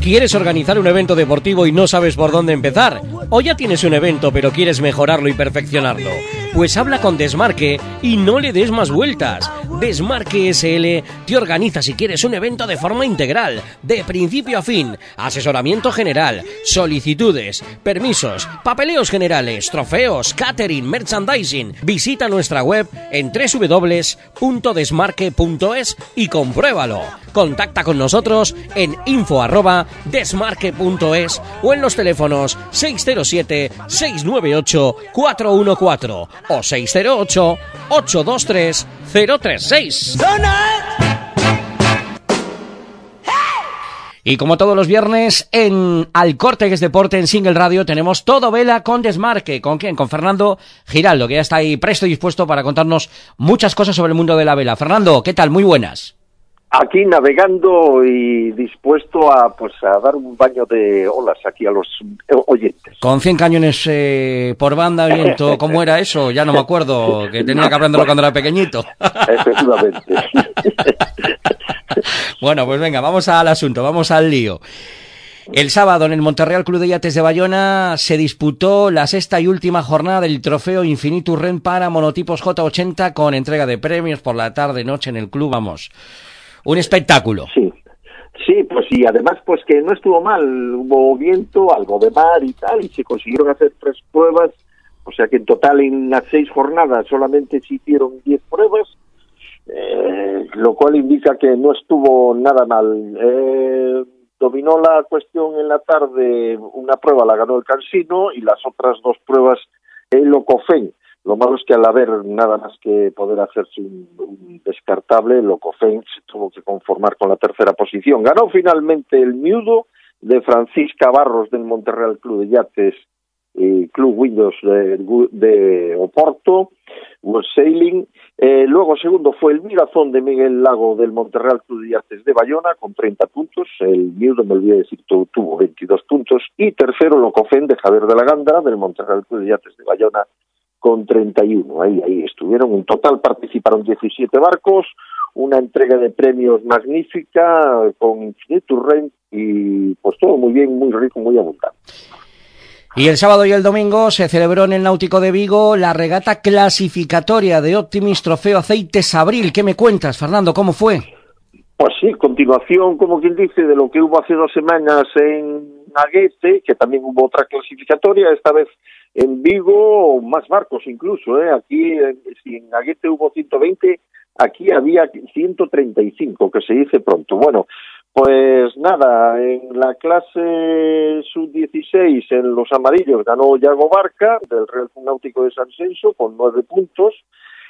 ¿Quieres organizar un evento deportivo y no sabes por dónde empezar? ¿O ya tienes un evento pero quieres mejorarlo y perfeccionarlo? Pues habla con Desmarque y no le des más vueltas. Desmarque SL te organiza si quieres un evento de forma integral, de principio a fin, asesoramiento general, solicitudes, permisos, papeleos generales, trofeos, catering, merchandising. Visita nuestra web en www.desmarque.es y compruébalo. Contacta con nosotros en info@desmarque.es o en los teléfonos 607 698 414 o 608 823 036. Y como todos los viernes en Al Corte, que es deporte en Single Radio, tenemos todo vela con desmarque. ¿Con quién? Con Fernando Giraldo, que ya está ahí presto y dispuesto para contarnos muchas cosas sobre el mundo de la vela. Fernando, ¿qué tal? Muy buenas. Aquí navegando y dispuesto a pues a dar un baño de olas aquí a los oyentes. Con 100 cañones eh, por banda, viento, ¿cómo era eso? Ya no me acuerdo, que tenía que aprenderlo cuando era pequeñito. Efectivamente. bueno, pues venga, vamos al asunto, vamos al lío. El sábado en el Monterreal Club de Yates de Bayona se disputó la sexta y última jornada del trofeo Infinitus Ren para monotipos J80 con entrega de premios por la tarde noche en el club, vamos un espectáculo. Sí, sí, pues sí, además pues que no estuvo mal, hubo viento, algo de mar y tal, y se consiguieron hacer tres pruebas, o sea que en total en las seis jornadas solamente se hicieron diez pruebas, eh, lo cual indica que no estuvo nada mal. Eh, dominó la cuestión en la tarde, una prueba la ganó el Cansino y las otras dos pruebas el Locofén. Lo malo es que al haber nada más que poder hacerse un, descartable, Locofén se tuvo que conformar con la tercera posición. Ganó finalmente el miudo de Francisca Barros del Monterreal Club de Yates y Club Windows de, Oporto, World Sailing. Eh, luego segundo fue el Mirazón de Miguel Lago del Monterreal Club de Yates de Bayona con 30 puntos. El miudo, me olvidé decir, tuvo 22 puntos. Y tercero Locofén de Javier de la Gándara del Monterreal Club de Yates de Bayona con 31. Ahí, ahí estuvieron. En total participaron 17 barcos, una entrega de premios magnífica con Infinitus Rent y pues todo muy bien, muy rico, muy abundante. Y el sábado y el domingo se celebró en el Náutico de Vigo la regata clasificatoria de Optimis Trofeo Aceites Abril. ¿Qué me cuentas, Fernando? ¿Cómo fue? Pues sí, continuación, como quien dice, de lo que hubo hace dos semanas en Aguete, que también hubo otra clasificatoria, esta vez en Vigo más barcos incluso, ¿eh? aquí si en Aguete hubo 120, aquí había 135, que se dice pronto. Bueno, pues nada, en la clase sub-16 en los amarillos ganó Yago Barca del Real Náutico de San Censo con nueve puntos.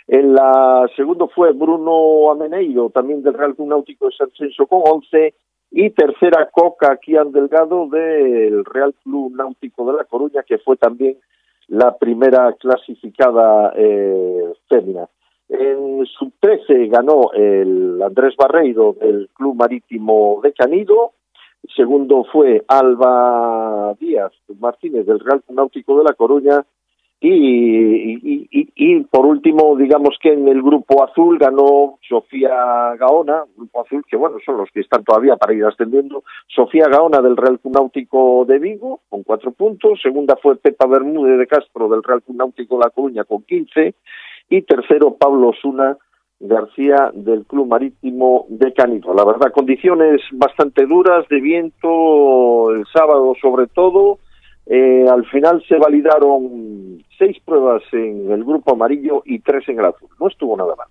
En la segundo fue Bruno Ameneiro, también del Real Náutico de San Censo con once y tercera Coca Kian Delgado del Real Club Náutico de La Coruña, que fue también la primera clasificada eh, fémina. En sub-13 ganó el Andrés Barreiro del Club Marítimo de Canido, segundo fue Alba Díaz Martínez del Real Náutico de La Coruña, y, y, por último, digamos que en el grupo azul ganó Sofía Gaona, grupo azul que bueno, son los que están todavía para ir ascendiendo, Sofía Gaona del Real Náutico de Vigo con cuatro puntos, segunda fue Pepa Bermúdez de Castro del Real Náutico de La Coruña con quince. Y tercero Pablo Suna García del Club Marítimo de Canito. La verdad, condiciones bastante duras de viento el sábado sobre todo, eh, al final se validaron seis pruebas en el grupo amarillo y tres en el azul. No estuvo nada mal.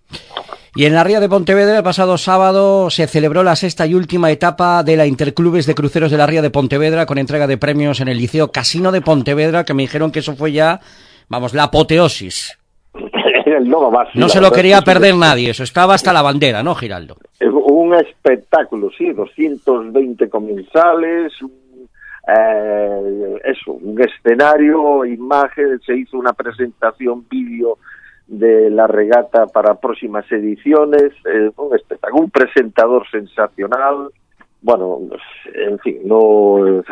Y en la Ría de Pontevedra, el pasado sábado, se celebró la sexta y última etapa de la Interclubes de Cruceros de la Ría de Pontevedra con entrega de premios en el Liceo Casino de Pontevedra, que me dijeron que eso fue ya, vamos, la apoteosis. no, se lo quería perder nadie, eso estaba hasta la bandera, ¿no, Giraldo? Un espectáculo, sí, 220 comensales, eh, eso, un escenario, imagen, se hizo una presentación vídeo de la regata para próximas ediciones, eh, un espectáculo, un presentador sensacional, bueno, en fin, no,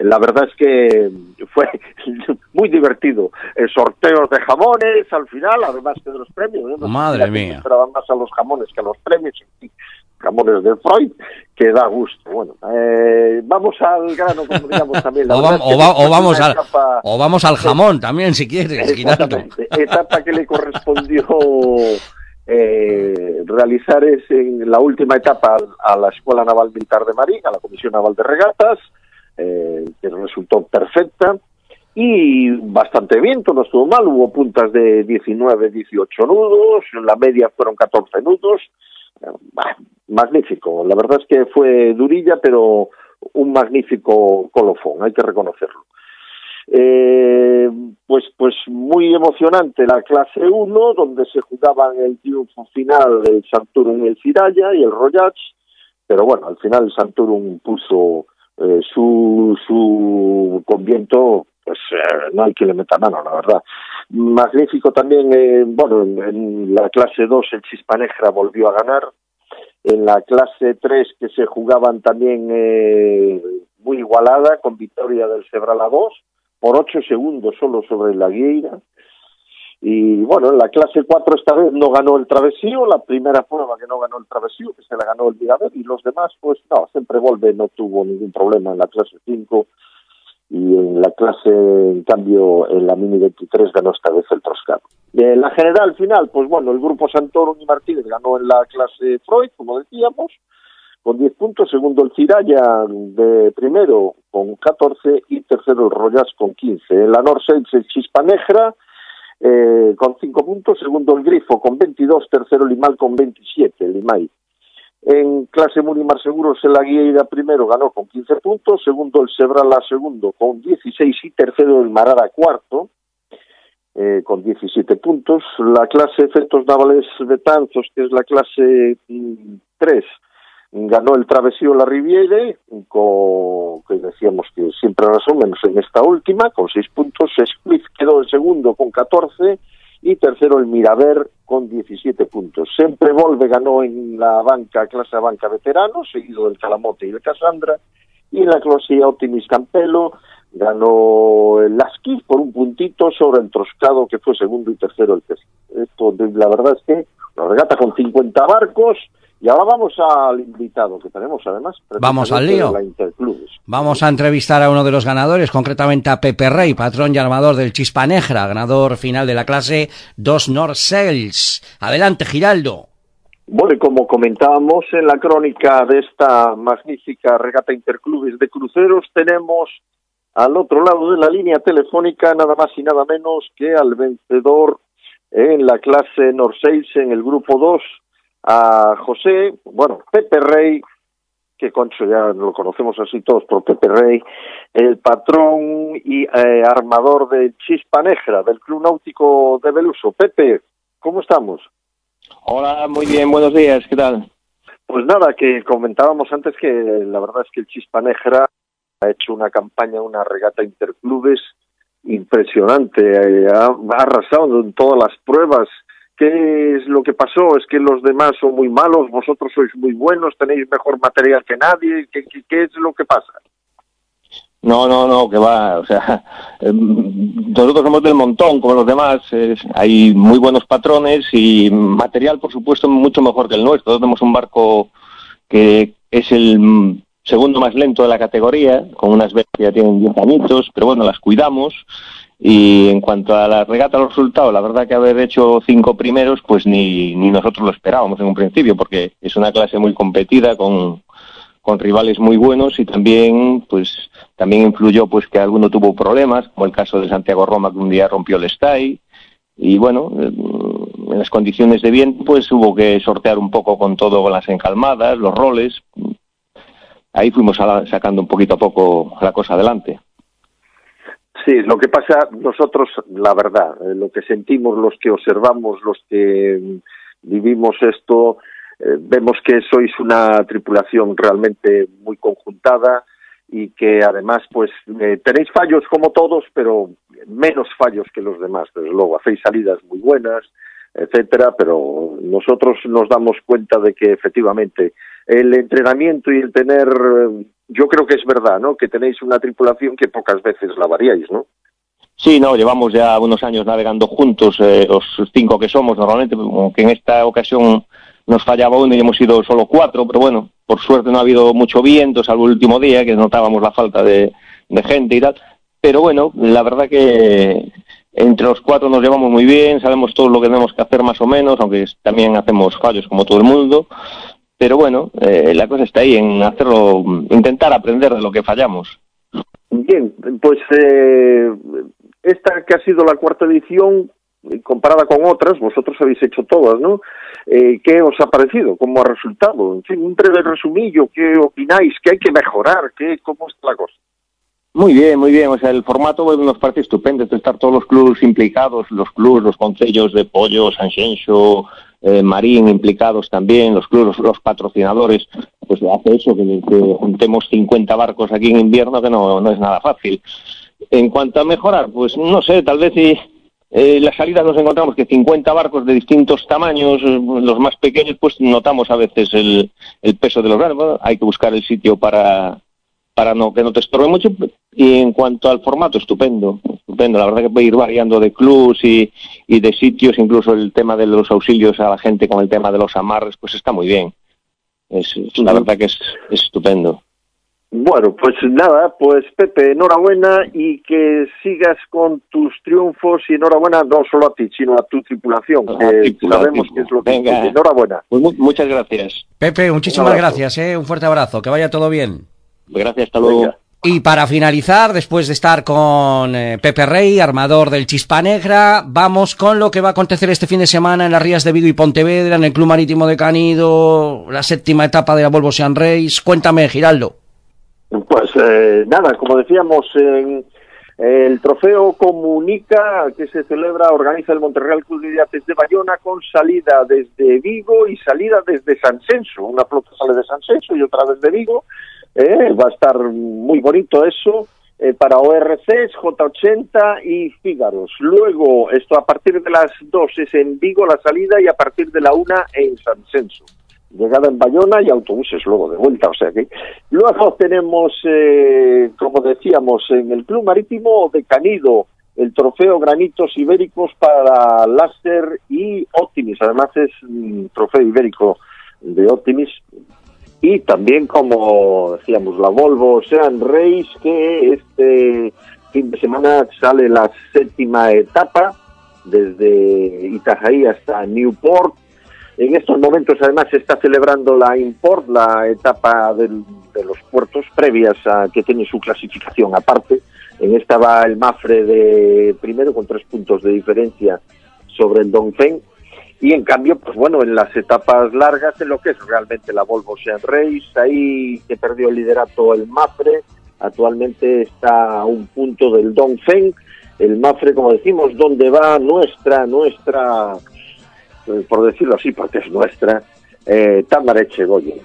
la verdad es que fue muy divertido. El sorteo de jamones al final, además que de los premios. Madre mía. Esperaban más a los jamones que a los premios jamones de Freud, que da gusto. Bueno, eh, vamos al grano, como digamos también. o, vamos al, o vamos al jamón también, si quieres, Etapa que le correspondió eh, realizar es en la última etapa a la Escuela Naval Militar de Marín, a la Comisión Naval de Regatas, eh, que resultó perfecta y bastante viento, no estuvo mal, hubo puntas de 19, 18 nudos, en la media fueron 14 nudos, eh, magnífico, la verdad es que fue durilla, pero un magnífico colofón, hay que reconocerlo. Eh, pues, pues muy emocionante la clase 1, donde se jugaban el triunfo final del Santurum y el Ciraya y el Royach, pero bueno, al final el Santurum puso eh, su, su conviento pues eh, no hay que le meta mano, la verdad. Magnífico también, eh, bueno, en, la clase 2 el Chispanegra volvió a ganar. En la clase 3 que se jugaban también eh, muy igualada, con victoria del Cebrala 2, por 8 segundos solo sobre la Guieira. Y bueno, en la clase 4 esta vez no ganó el travesío, la primera prueba que no ganó el travesío, que se la ganó el Miravet, y los demás, pues no, siempre vuelve, no tuvo ningún problema en la clase 5 y en la clase, en cambio, en la Mini 23 ganó esta vez el Troscado. En la general final, pues bueno, el grupo Santoro y Martínez ganó en la clase Freud, como decíamos, con 10 puntos, segundo el Ciraya de primero con 14 y tercero el Royas con 15. En la Norsex el Chispa Negra eh, con 5 puntos, segundo el Grifo con 22, tercero el Limal con 27, el Limay. En clase Munimar Seguros, el Aguilera primero ganó con 15 puntos, segundo el Sebrala segundo con 16 y tercero el Marara cuarto eh, con 17 puntos. La clase Efectos Navales Betanzos, que es la clase 3, mm, ganó el Travesío La Riviere, con, que decíamos que siempre razón, menos en esta última, con 6 puntos. Squiff quedó el segundo con 14 y tercero el Miraver con 17 puntos. Sempre Volve ganó en la banca, clase banca veterano, seguido del Calamote y el Casandra, y en la clase Optimis Campelo ganó el Lasky por un puntito sobre el Troscado, que fue segundo y tercero el Esto, la verdad es que la regata con 50 barcos, y ahora vamos al invitado que tenemos además. Vamos al lío. Vamos a entrevistar a uno de los ganadores, concretamente a Pepe Rey, patrón y armador del Chispa Negra, ganador final de la clase 2 North Sales. Adelante, Giraldo. Bueno, como comentábamos en la crónica de esta magnífica regata interclubes de cruceros, tenemos al otro lado de la línea telefónica nada más y nada menos que al vencedor en la clase North Sales en el grupo 2, a José, bueno, Pepe Rey, que concho ya lo conocemos así todos por Pepe Rey, el patrón y eh, armador de Chispa Negra, del Club Náutico de Beluso. Pepe, ¿cómo estamos? Hola, muy bien, buenos días, ¿qué tal? Pues nada, que comentábamos antes que la verdad es que el Chispa Negra ha hecho una campaña, una regata interclubes impresionante, eh, ha arrasado en todas las pruebas, ¿Qué es lo que pasó? ¿Es que los demás son muy malos? ¿Vosotros sois muy buenos? ¿Tenéis mejor material que nadie? ¿Qué, qué, es lo que pasa? No, no, no, que va. O sea, em, nosotros somos del montón, como los demás. hay muy buenos patrones y material, por supuesto, mucho mejor que el nuestro. Nosotros tenemos un barco que es el segundo más lento de la categoría, con unas que ya tienen 10 añitos, pero bueno, las cuidamos y en cuanto a la regata, los resultados, la verdad que haber hecho cinco primeros, pues ni, ni nosotros lo esperábamos en un principio, porque es una clase muy competida con, con rivales muy buenos y también, pues, también influyó pues que alguno tuvo problemas, como el caso de Santiago Roma, que un día rompió el stay. Y bueno, en las condiciones de viento, pues hubo que sortear un poco con todo, con las encalmadas, los roles. Ahí fuimos sacando un poquito a poco la cosa adelante. Sí, lo que pasa nosotros, la verdad, eh, lo que sentimos los que observamos, los que mm, vivimos esto, eh, vemos que sois una tripulación realmente muy conjuntada y que además pues eh, tenéis fallos como todos, pero menos fallos que los demás, desde luego, hacéis salidas muy buenas, etcétera, pero nosotros nos damos cuenta de que efectivamente el entrenamiento y el tener yo creo que es verdad, ¿no? Que tenéis una tripulación que pocas veces la variáis, ¿no? Sí, no, llevamos ya unos años navegando juntos, eh, los cinco que somos normalmente, aunque en esta ocasión nos fallaba uno y hemos sido solo cuatro, pero bueno, por suerte no ha habido mucho viento, salvo el último día, que notábamos la falta de, gente y tal. Pero bueno, la verdad que entre los cuatro nos llevamos muy bien, sabemos todo lo que tenemos que hacer más o menos, aunque también hacemos fallos como todo el mundo. Pero bueno, eh, la cosa está ahí en hacerlo, intentar aprender de lo que fallamos. Bien, pues eh, esta que ha sido la cuarta edición, comparada con otras, vosotros habéis hecho todas, ¿no? Eh, ¿Qué os ha parecido? ¿Cómo ha resultado? En fin, un breve resumillo, ¿qué opináis? ¿Qué hay que mejorar? ¿Qué, ¿Cómo está la cosa? Muy bien, muy bien. O sea, el formato nos parece estupendo, de estar todos los clubes implicados, los clubes, los concellos de Pollo, San eh, Marín implicados también, los clubes, los, patrocinadores, pues hace eso, que, juntemos 50 barcos aquí en invierno, que no, no es nada fácil. En cuanto a mejorar, pues no sé, tal vez si eh, la salida nos encontramos que 50 barcos de distintos tamaños, eh, los más pequeños, pues notamos a veces el, el peso de los grandes. hay que buscar el sitio para, para no que no te estorbe mucho. Y en cuanto al formato, estupendo, estupendo. La verdad que puede ir variando de clubs y, y de sitios, incluso el tema de los auxilios a la gente con el tema de los amarres, pues está muy bien. Es, la verdad que es estupendo. Bueno, pues nada, pues Pepe, enhorabuena y que sigas con tus triunfos y enhorabuena no solo a ti, sino a tu tripulación, que sabemos que es lo que Venga. Enhorabuena. Pues muchas gracias. Pepe, muchísimas gracias, ¿eh? un fuerte abrazo, que vaya todo bien. Gracias, hasta luego. Y para finalizar, después de estar con eh, Pepe Rey, armador del Chispa Negra, vamos con lo que va a acontecer este fin de semana en las Rías de Vido y Pontevedra, en el Club Marítimo de Canido, la séptima etapa de la Volvo Sean Race. Cuéntame, Giraldo. Pues eh, nada, como decíamos, en el trofeo comunica que se celebra, organiza el Monterreal Club de Yates de Bayona con salida desde Vigo y salida desde San Censo. Una flota sale de San Censo y otra desde Vigo. Eh, va a estar muy bonito eso. Eh, para ORCs, J80 y Fígaros. Luego, esto a partir de las 2 es en Vigo la salida y a partir de la 1 en San Censo llegada en Bayona y autobuses luego de vuelta. O sea que luego tenemos, eh, como decíamos, en el Club Marítimo de Canido, el trofeo Granitos Ibéricos para Láser y Optimis. Además es un trofeo ibérico de Optimis. Y también, como decíamos, la Volvo Sean Race, que este fin de semana sale la séptima etapa desde Itajaí hasta Newport en estos momentos además se está celebrando la Import, la etapa de los puertos previas a que tiene su clasificación aparte. En esta va el Mafre de primero con tres puntos de diferencia sobre el Dongfeng. Y en cambio, pues bueno, en las etapas largas, en lo que es realmente la Volvo Sean Race, ahí que perdió el liderato el Mafre, actualmente está a un punto del Dongfeng. El Mafre, como decimos, donde va nuestra, nuestra eh, por decirlo así, porque es nuestra, eh, Tamareche Goye.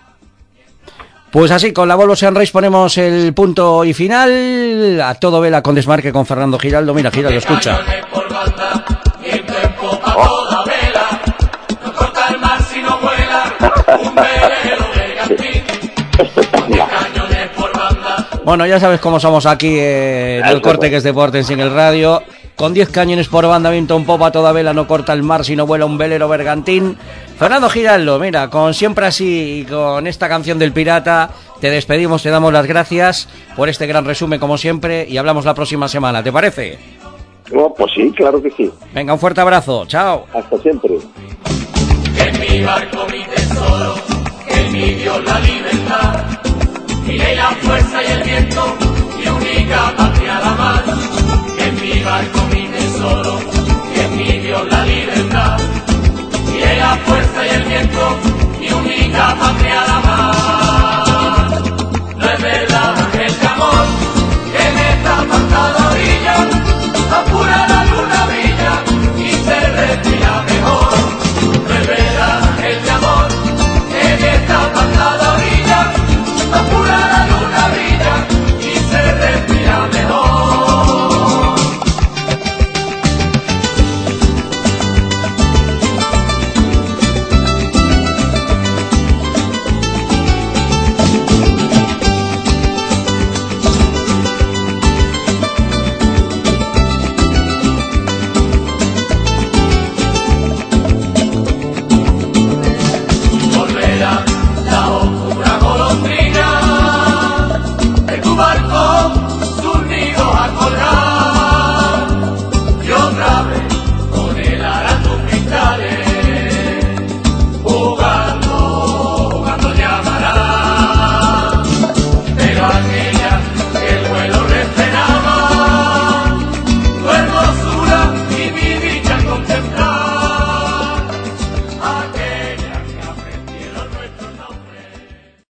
Pues así, con la Volvo Sean Race ponemos el punto y final. A todo vela con desmarque con Fernando Giraldo. Mira, Giraldo, escucha. Bueno, ya sabes cómo somos aquí en el corte que es deporte en el radio. Con 10 cañones por banda, viento un popa, toda vela no corta el mar, sino vuela un velero bergantín. Fernando Giraldo, mira, con siempre así y con esta canción del pirata, te despedimos, te damos las gracias por este gran resumen como siempre y hablamos la próxima semana, ¿te parece? No, pues sí, claro que sí. Venga, un fuerte abrazo, chao. Hasta siempre. Mi mi tesoro, en mi Dios la libertad, y la fuerza y el viento, mi única patria la mar, en mi barco tesoro, que en mí dio la libertad, y la fuerza y el viento, mi única patria la mar.